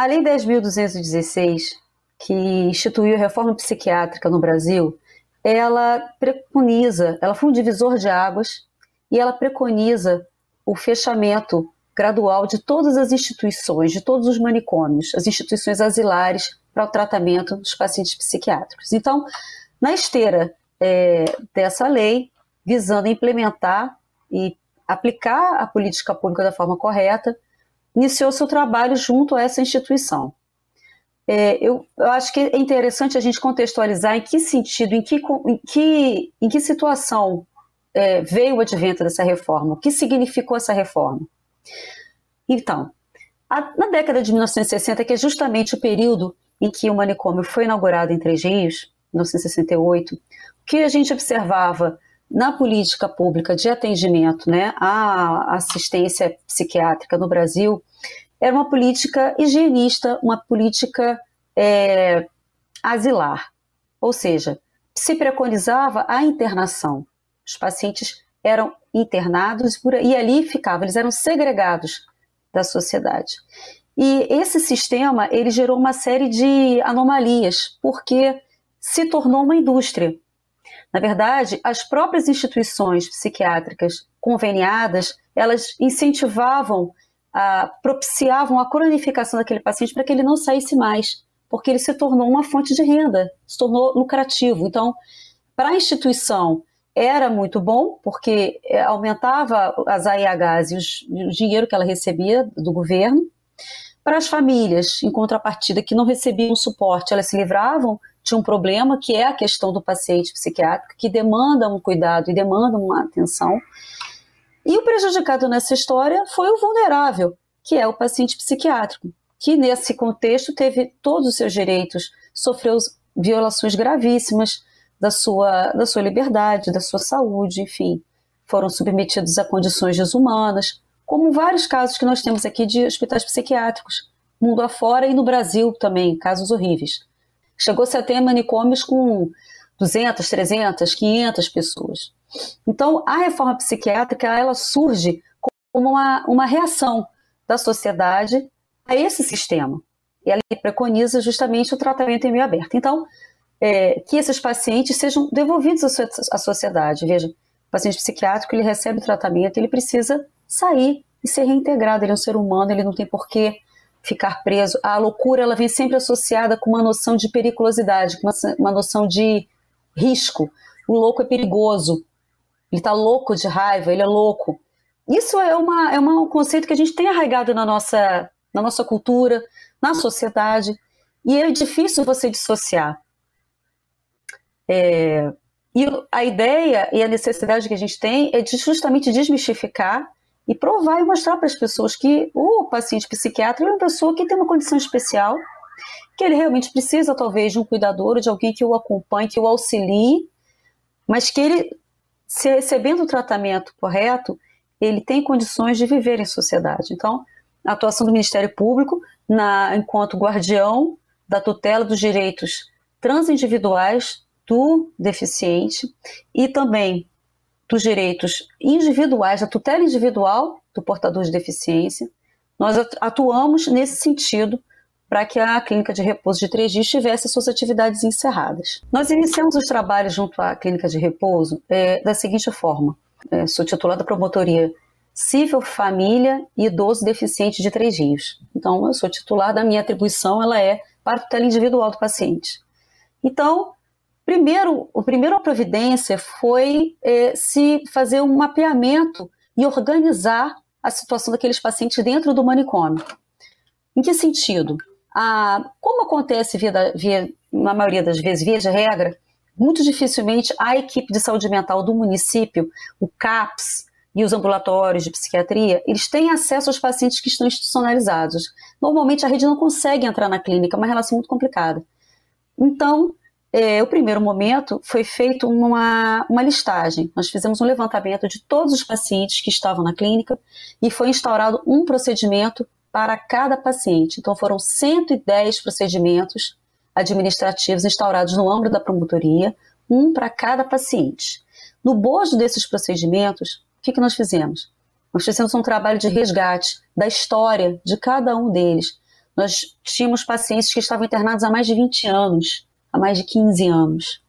A Lei 10.216, que instituiu a reforma psiquiátrica no Brasil, ela preconiza, ela foi um divisor de águas e ela preconiza o fechamento gradual de todas as instituições, de todos os manicômios, as instituições asilares para o tratamento dos pacientes psiquiátricos. Então, na esteira é, dessa lei, visando implementar e aplicar a política pública da forma correta, iniciou seu trabalho junto a essa instituição. É, eu, eu, acho que é interessante a gente contextualizar em que sentido, em que, em que, em que situação é, veio o advento dessa reforma, o que significou essa reforma. Então, a, na década de 1960, que é justamente o período em que o manicômio foi inaugurado em Três Rios, 1968, o que a gente observava na política pública de atendimento né, à assistência psiquiátrica no Brasil era uma política higienista, uma política é, asilar. Ou seja, se preconizava a internação. Os pacientes eram internados e ali ficavam, eles eram segregados da sociedade. E esse sistema ele gerou uma série de anomalias, porque se tornou uma indústria. Na verdade, as próprias instituições psiquiátricas conveniadas, elas incentivavam, a, propiciavam a cronificação daquele paciente para que ele não saísse mais, porque ele se tornou uma fonte de renda, se tornou lucrativo. Então, para a instituição era muito bom, porque é, aumentava as AIHs e os, o dinheiro que ela recebia do governo. Para as famílias, em contrapartida, que não recebiam suporte, elas se livravam um problema que é a questão do paciente psiquiátrico, que demanda um cuidado e demanda uma atenção. E o prejudicado nessa história foi o vulnerável, que é o paciente psiquiátrico, que nesse contexto teve todos os seus direitos, sofreu violações gravíssimas da sua, da sua liberdade, da sua saúde, enfim, foram submetidos a condições desumanas, como vários casos que nós temos aqui de hospitais psiquiátricos, mundo afora e no Brasil também, casos horríveis. Chegou-se a ter manicômios com 200, 300, 500 pessoas. Então, a reforma psiquiátrica ela surge como uma, uma reação da sociedade a esse sistema. E ela preconiza justamente o tratamento em meio aberto. Então, é, que esses pacientes sejam devolvidos à, à sociedade. Veja, o paciente psiquiátrico ele recebe o tratamento, ele precisa sair e ser reintegrado. Ele é um ser humano, ele não tem por que ficar preso. A loucura ela vem sempre associada com uma noção de periculosidade, com uma, noção de risco. O louco é perigoso. Ele está louco de raiva, ele é louco. Isso é, uma, é uma, um conceito que a gente tem arraigado na nossa, na nossa cultura, na sociedade, e é difícil você dissociar. É, e a ideia e a necessidade que a gente tem é de justamente desmistificar e provar e mostrar para as pessoas que o paciente psiquiátrico é uma pessoa que tem uma condição especial, que ele realmente precisa talvez de um cuidador, de alguém que o acompanhe, que o auxilie, mas que ele, se recebendo o tratamento correto, ele tem condições de viver em sociedade. Então, a atuação do Ministério Público, na, enquanto guardião da tutela dos direitos transindividuais do deficiente e também dos direitos individuais, da tutela individual do portador de deficiência. Nós atuamos nesse sentido para que a clínica de repouso de três dias tivesse suas atividades encerradas. Nós iniciamos os trabalhos junto à clínica de repouso é, da seguinte forma: é, sou titular da promotoria Civil Família e Idoso Deficiente de Três Rios. Então, eu sou titular da minha atribuição, ela é para a tutela individual do paciente. Então, Primeiro, a primeira providência foi é, se fazer um mapeamento e organizar a situação daqueles pacientes dentro do manicômio. Em que sentido? Ah, como acontece via, via, na maioria das vezes, via de regra, muito dificilmente a equipe de saúde mental do município, o CAPS e os ambulatórios de psiquiatria, eles têm acesso aos pacientes que estão institucionalizados. Normalmente a rede não consegue entrar na clínica, é uma relação muito complicada. Então, é, o primeiro momento foi feito uma, uma listagem. Nós fizemos um levantamento de todos os pacientes que estavam na clínica e foi instaurado um procedimento para cada paciente. Então foram 110 procedimentos administrativos instaurados no âmbito da promotoria, um para cada paciente. No bojo desses procedimentos, o que, que nós fizemos? Nós fizemos um trabalho de resgate da história de cada um deles. nós tínhamos pacientes que estavam internados há mais de 20 anos, há mais de 15 anos.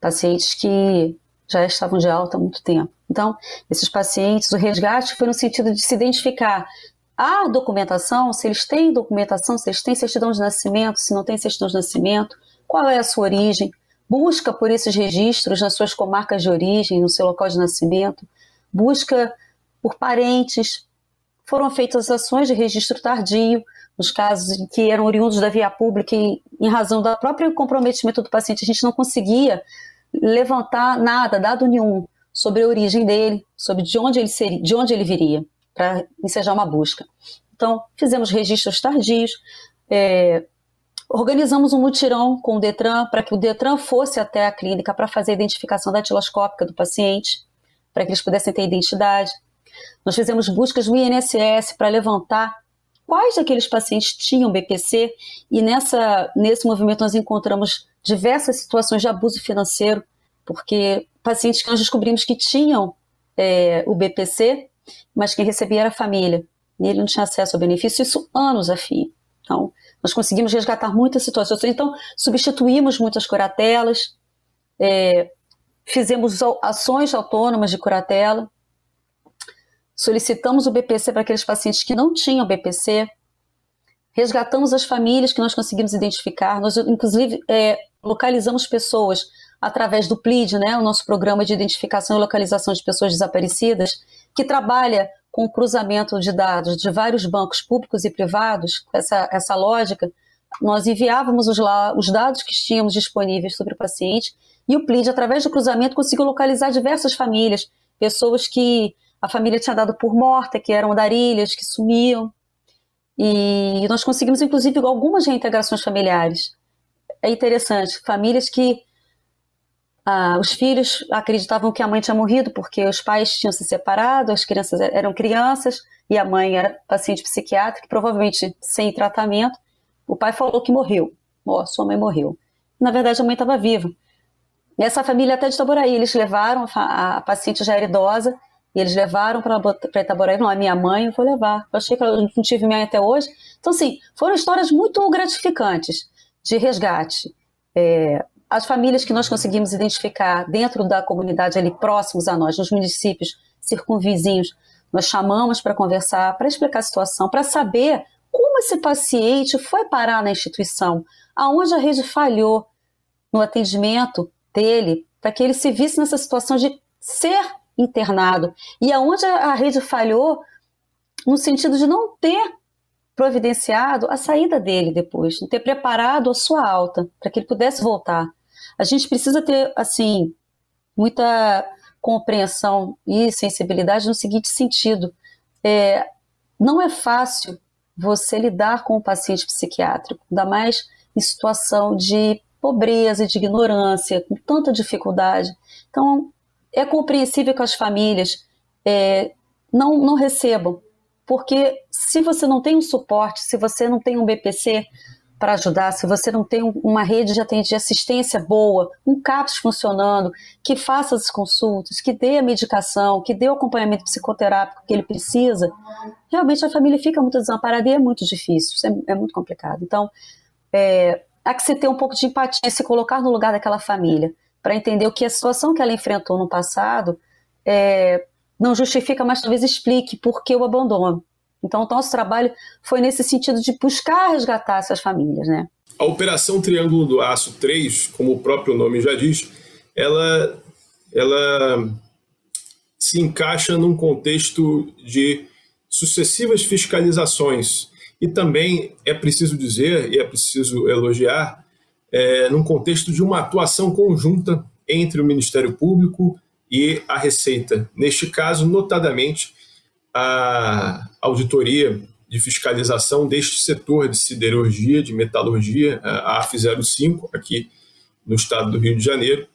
Pacientes que já estavam de alta há muito tempo. Então, esses pacientes, o resgate foi no sentido de se identificar a documentação, se eles têm documentação, se eles têm certidão de nascimento, se não têm certidão de nascimento, qual é a sua origem, busca por esses registros nas suas comarcas de origem, no seu local de nascimento, busca por parentes. Foram feitas ações de registro tardio, nos casos em que eram oriundos da via pública e, em razão do próprio comprometimento do paciente, a gente não conseguia levantar nada, dado nenhum, sobre a origem dele, sobre de onde ele seria, de onde ele viria, para ensejar uma busca. Então, fizemos registros tardios, é, organizamos um mutirão com o Detran para que o Detran fosse até a clínica para fazer a identificação datiloscópica do paciente, para que eles pudessem ter identidade. Nós fizemos buscas no INSS para levantar quais daqueles pacientes tinham BPC e nessa, nesse movimento nós encontramos diversas situações de abuso financeiro, porque pacientes que nós descobrimos que tinham é, o BPC, mas quem recebia era a família, e ele não tinha acesso ao benefício, isso anos a fio. Então, nós conseguimos resgatar muitas situações. Então, substituímos muitas curatelas, é, fizemos ações autônomas de curatela, solicitamos o BPC para aqueles pacientes que não tinham BPC, resgatamos as famílias que nós conseguimos identificar, nós, inclusive, é, localizamos pessoas através do PLID, né, o nosso programa de identificação e localização de pessoas desaparecidas, que trabalha com o cruzamento de dados de vários bancos públicos e privados, essa, essa lógica, nós enviávamos os, os dados que tínhamos disponíveis sobre o paciente e o PLID, através do cruzamento, conseguiu localizar diversas famílias, pessoas que a família tinha dado por morta, que eram darilhas, que sumiam. E nós conseguimos, inclusive, algumas reintegrações familiares. É interessante, famílias que ah, os filhos acreditavam que a mãe tinha morrido porque os pais tinham se separado, as crianças eram crianças e a mãe era paciente psiquiátrica, provavelmente sem tratamento. O pai falou que morreu. Ó, oh, sua mãe morreu. Na verdade, a mãe estava viva. E essa família até de Itaboraí, eles levaram, a, a paciente já era idosa, e eles levaram para Itaboraí, não, é minha mãe, eu vou levar. Eu achei que eu não tive mãe até hoje. Então, assim, foram histórias muito gratificantes de resgate. É, as famílias que nós conseguimos identificar dentro da comunidade ali próximos a nós, nos municípios circunvizinhos, nós chamamos para conversar, para explicar a situação, para saber como esse paciente foi parar na instituição, aonde a rede falhou no atendimento dele, para que ele se visse nessa situação de ser internado. E aonde a rede falhou, no sentido de não ter providenciado a saída dele depois, não ter preparado a sua alta para que ele pudesse voltar. A gente precisa ter, assim, muita compreensão e sensibilidade no seguinte sentido: é, não é fácil você lidar com o paciente psiquiátrico, ainda mais em situação de pobreza e de ignorância, com tanta dificuldade. Então, é compreensível que as famílias é, não, não recebam, porque se você não tem um suporte, se você não tem um BPC para ajudar, se você não tem uma rede de, assistência boa, um CAPS funcionando, que faça as consultas, que dê a medicação, que dê o acompanhamento psicoterápico que ele precisa, realmente a família fica muito desamparada e é muito difícil, é, é muito complicado. Então, é, há que se ter um pouco de empatia, se colocar no lugar daquela família para entender o que a situação que ela enfrentou no passado é, não justifica, mas talvez explique por que o abandono. Então, o nosso trabalho foi nesse sentido de buscar resgatar essas famílias, né? A Operação Triângulo do Aço 3, como o próprio nome já diz, ela, ela se encaixa num contexto de sucessivas fiscalizações. E também é preciso dizer, e é preciso elogiar, é, num contexto de uma atuação conjunta entre o Ministério Público e a Receita. Neste caso, notadamente, a auditoria de fiscalização deste setor de siderurgia, de metalurgia, a AF05, aqui no estado do Rio de Janeiro.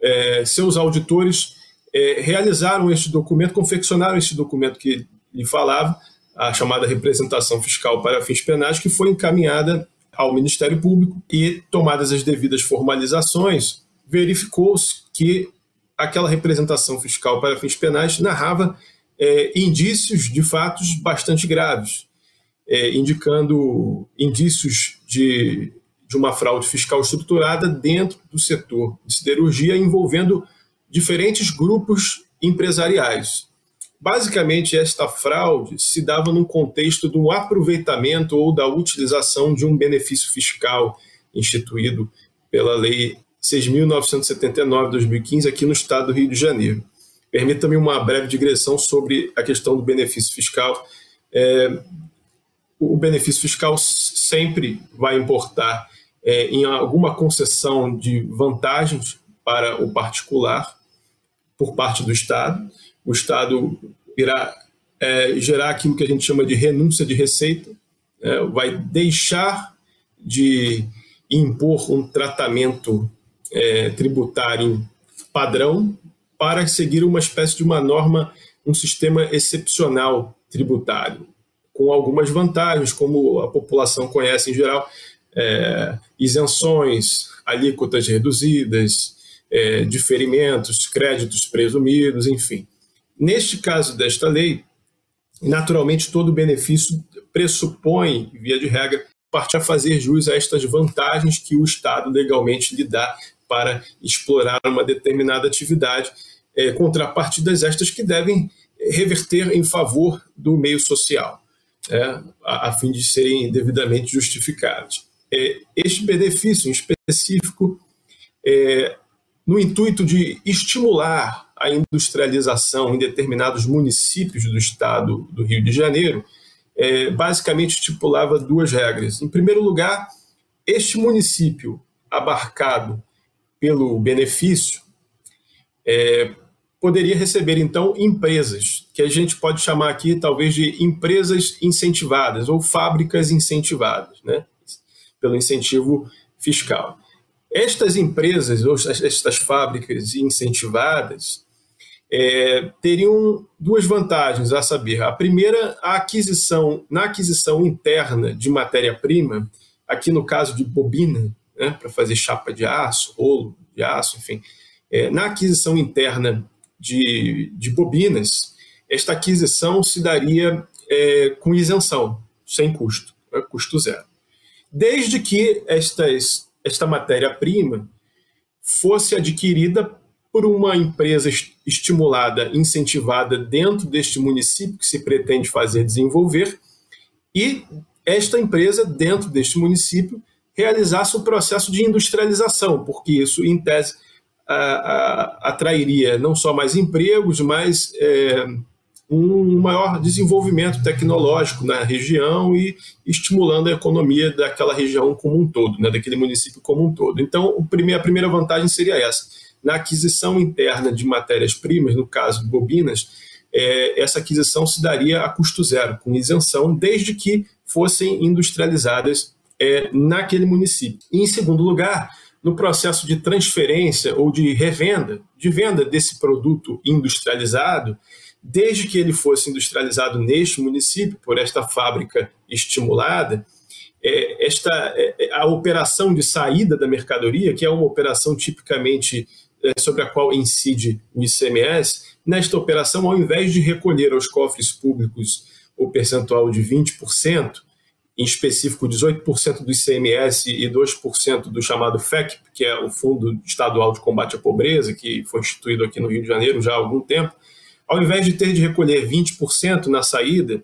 É, seus auditores é, realizaram este documento, confeccionaram esse documento que lhe falava, a chamada representação fiscal para fins penais, que foi encaminhada ao Ministério Público e, tomadas as devidas formalizações, verificou-se que aquela representação fiscal para fins penais narrava é, indícios de fatos bastante graves. é, indicando indícios de, de uma fraude fiscal estruturada dentro do setor de siderurgia, envolvendo diferentes grupos empresariais. Basicamente, esta fraude se dava num contexto do aproveitamento ou da utilização de um benefício fiscal instituído pela Lei 6.979-2015 aqui no estado do Rio de Janeiro. Permita-me uma breve digressão sobre a questão do benefício fiscal. É, o benefício fiscal sempre vai importar é, em alguma concessão de vantagens para o particular por parte do Estado. O Estado irá é, gerar aquilo que a gente chama de renúncia de receita, é, vai deixar de impor um tratamento é, tributário padrão para seguir uma espécie de uma norma, um sistema excepcional tributário, com algumas vantagens, como a população conhece em geral, é, isenções, alíquotas reduzidas, é, diferimentos, créditos presumidos, enfim. Neste caso desta lei, naturalmente todo benefício pressupõe, via de regra, parte a fazer jus a estas vantagens que o Estado legalmente lhe dá para explorar uma determinada atividade, é, contrapartidas estas que devem reverter em favor do meio social, é, a, a, fim de serem devidamente justificados. É, este benefício em específico, é, no intuito de estimular a industrialização em determinados municípios do estado do Rio de Janeiro, é, basicamente estipulava duas regras. Em primeiro lugar, este município abarcado pelo benefício, é, poderia receber então empresas, que a gente pode chamar aqui talvez de empresas incentivadas ou fábricas incentivadas, né? pelo incentivo fiscal. Estas empresas, ou estas fábricas incentivadas, é, teriam duas vantagens a saber. A primeira, a aquisição, na aquisição interna de matéria-prima, aqui no caso de bobina, né, para fazer chapa de aço, rolo de aço, enfim. É, na aquisição interna de, de bobinas, esta aquisição se daria é, com isenção, sem custo, né, custo zero. Desde que estas, esta matéria-prima fosse adquirida por uma empresa estimulada, incentivada dentro deste município que se pretende fazer desenvolver, e esta empresa, dentro deste município, realizasse um processo de industrialização, porque isso, em tese, atrairia não só mais empregos, mas é, um maior desenvolvimento tecnológico na região e estimulando a economia daquela região como um todo, né, daquele município como um todo. Então, o a primeira vantagem seria essa. Na aquisição interna de matérias-primas, no caso de bobinas, é, essa aquisição se daria a custo zero, com isenção, desde que fossem industrializadas é, naquele município. E, em segundo lugar, no processo de transferência ou de revenda, de venda desse produto industrializado, desde que ele fosse industrializado neste município, por esta fábrica estimulada, é, esta, é, a operação de saída da mercadoria, que é uma operação tipicamente é, sobre a qual incide o ICMS, nesta operação, ao invés de recolher aos cofres públicos o percentual de 20%, em específico 18% do ICMS e 2% do chamado FEC, que é o Fundo Estadual de Combate à Pobreza, que foi instituído aqui no Rio de Janeiro já há algum tempo, ao invés de ter de recolher 20% na saída,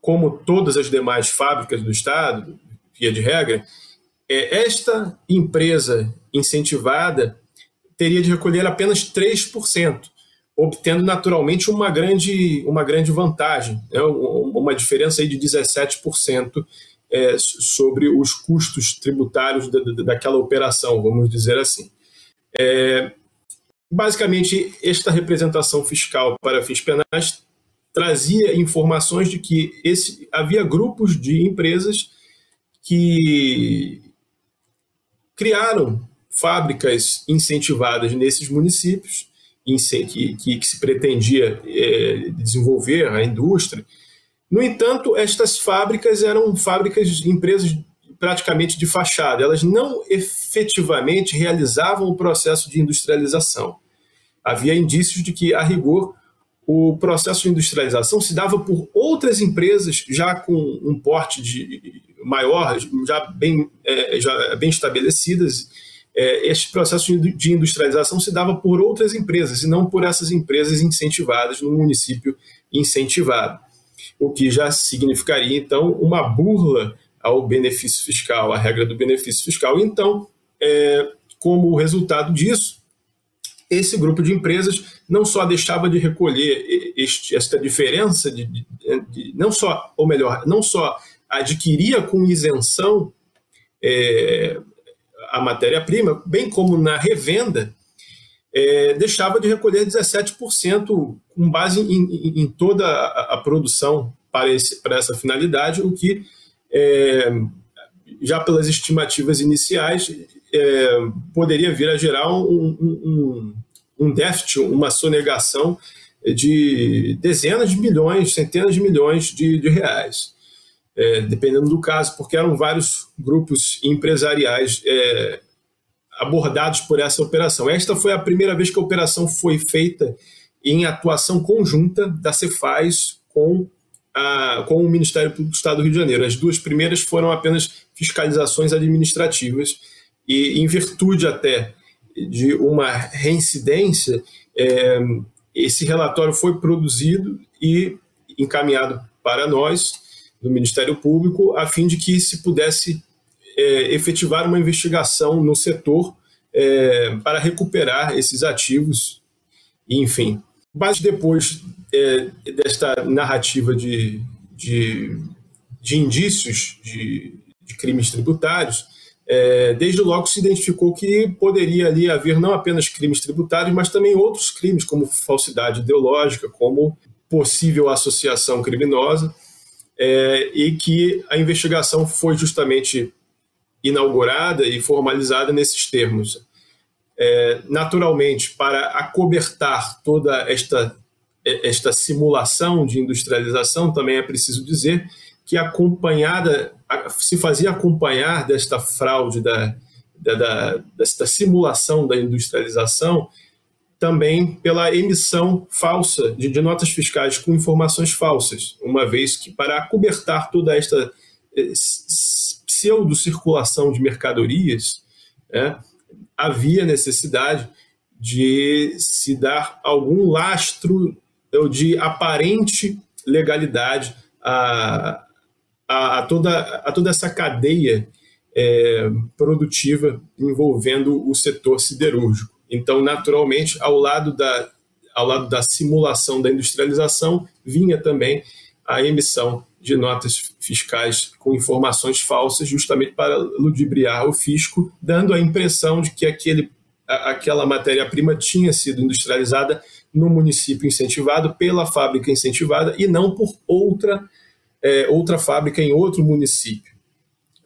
como todas as demais fábricas do Estado, via de regra, é, esta empresa incentivada teria de recolher apenas 3% obtendo naturalmente uma grande, uma grande vantagem, né? uma diferença aí de 17% é, sobre os custos tributários da, daquela operação, vamos dizer assim. É, basicamente, esta representação fiscal para fins penais trazia informações de que esse, havia grupos de empresas que criaram fábricas incentivadas nesses municípios que, que, que se pretendia é, desenvolver a indústria. No entanto, estas fábricas eram fábricas, empresas praticamente de fachada, elas não efetivamente realizavam o processo de industrialização. Havia indícios de que, a rigor, o processo de industrialização se dava por outras empresas já com um porte de maior, já bem, é, já bem estabelecidas. É, este processo de industrialização se dava por outras empresas e não por essas empresas incentivadas no município incentivado, o que já significaria então uma burla ao benefício fiscal, à regra do benefício fiscal. Então, é, como resultado disso, esse grupo de empresas não só deixava de recolher este, esta diferença, de, de, de, não só, ou melhor, não só adquiria com isenção é, a matéria-prima, bem como na revenda, é, deixava de recolher 17% com base em, em, toda a, a produção para, esse, para, essa finalidade, o que, é, já pelas estimativas iniciais, é, poderia vir a gerar um, um, um déficit, uma sonegação de dezenas de milhões, centenas de milhões de, de reais. É, dependendo do caso, porque eram vários grupos empresariais é, abordados por essa operação. Esta foi a primeira vez que a operação foi feita em atuação conjunta da Cefaz com, a, com o Ministério Público do Estado do Rio de Janeiro. As duas primeiras foram apenas fiscalizações administrativas e, em virtude até de uma reincidência, é, esse relatório foi produzido e encaminhado para nós, do Ministério Público, a fim de que se pudesse é, efetivar uma investigação no setor é, para recuperar esses ativos, enfim. Mas depois é, desta narrativa de, de, de indícios de, de crimes tributários, é, desde logo se identificou que poderia ali haver não apenas crimes tributários, mas também outros crimes, como falsidade ideológica, como possível associação criminosa, é, e que a investigação foi justamente inaugurada e formalizada nesses termos. É, naturalmente, para acobertar toda esta, esta simulação de industrialização, também é preciso dizer que acompanhada se fazia acompanhar desta fraude, da, da, da, desta simulação da industrialização, também pela emissão falsa de, de, notas fiscais com informações falsas, uma vez que para acobertar toda esta eh, pseudo-circulação de mercadorias, é, havia necessidade de se dar algum lastro de aparente legalidade a, a, a, toda, a toda essa cadeia é, produtiva envolvendo o setor siderúrgico. Então, naturalmente, ao lado da, ao lado da simulação da industrialização, vinha também a emissão de notas fiscais com informações falsas, justamente para ludibriar o fisco, dando a impressão de que aquele, aquela matéria-prima tinha sido industrializada no município incentivado, pela fábrica incentivada, e não por outra é, outra fábrica em outro município.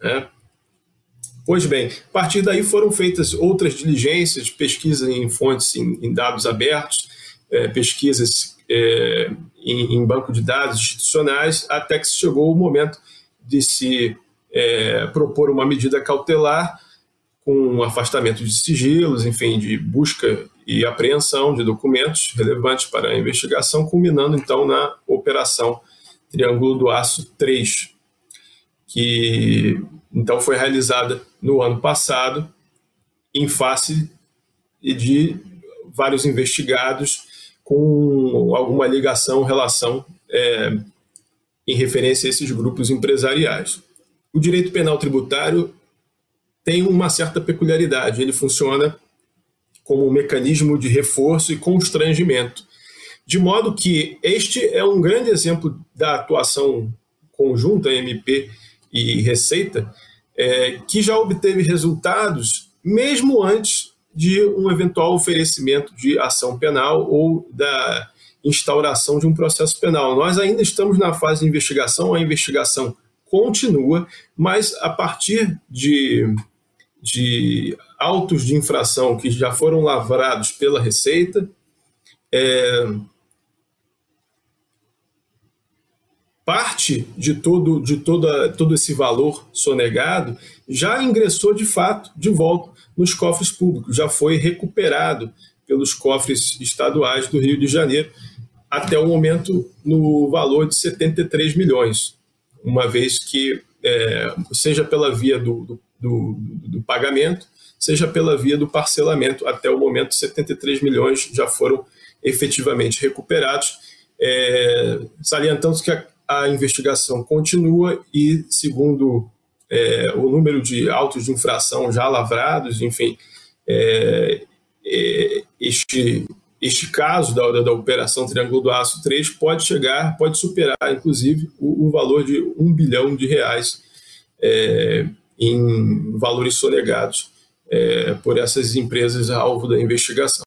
Né? Pois bem, a partir daí foram feitas outras diligências, pesquisas em fontes, em, em dados abertos, é, pesquisas é, em, em, banco de dados institucionais, até que chegou o momento de se é, propor uma medida cautelar com um afastamento de sigilos, enfim, de busca e apreensão de documentos relevantes para a investigação, culminando então na operação Triângulo do Aço 3, que então foi realizada no ano passado em face de vários investigados com alguma ligação, relação é, em referência a esses grupos empresariais. O direito penal tributário tem uma certa peculiaridade, ele funciona como um mecanismo de reforço e constrangimento de modo que este é um grande exemplo da atuação conjunta MP e Receita, é, que já obteve resultados mesmo antes de um eventual oferecimento de ação penal ou da instauração de um processo penal. Nós ainda estamos na fase de investigação, a investigação continua, mas a partir de, de autos de infração que já foram lavrados pela Receita, é, parte de todo, de toda, todo esse valor sonegado já ingressou de fato de volta nos cofres públicos, já foi recuperado pelos cofres estaduais do Rio de Janeiro até o momento no valor de 73 milhões, uma vez que, é, seja pela via do, do, do, pagamento, seja pela via do parcelamento, até o momento 73 milhões já foram efetivamente recuperados. É, salientando que a, a, investigação continua e, segundo é, o número de autos de infração já lavrados, enfim, é, é este este caso da, da, da, Operação Triângulo do Aço 3 pode chegar, pode superar, inclusive, o, o valor de um bilhão de reais é, em valores sonegados é, por essas empresas alvo da investigação.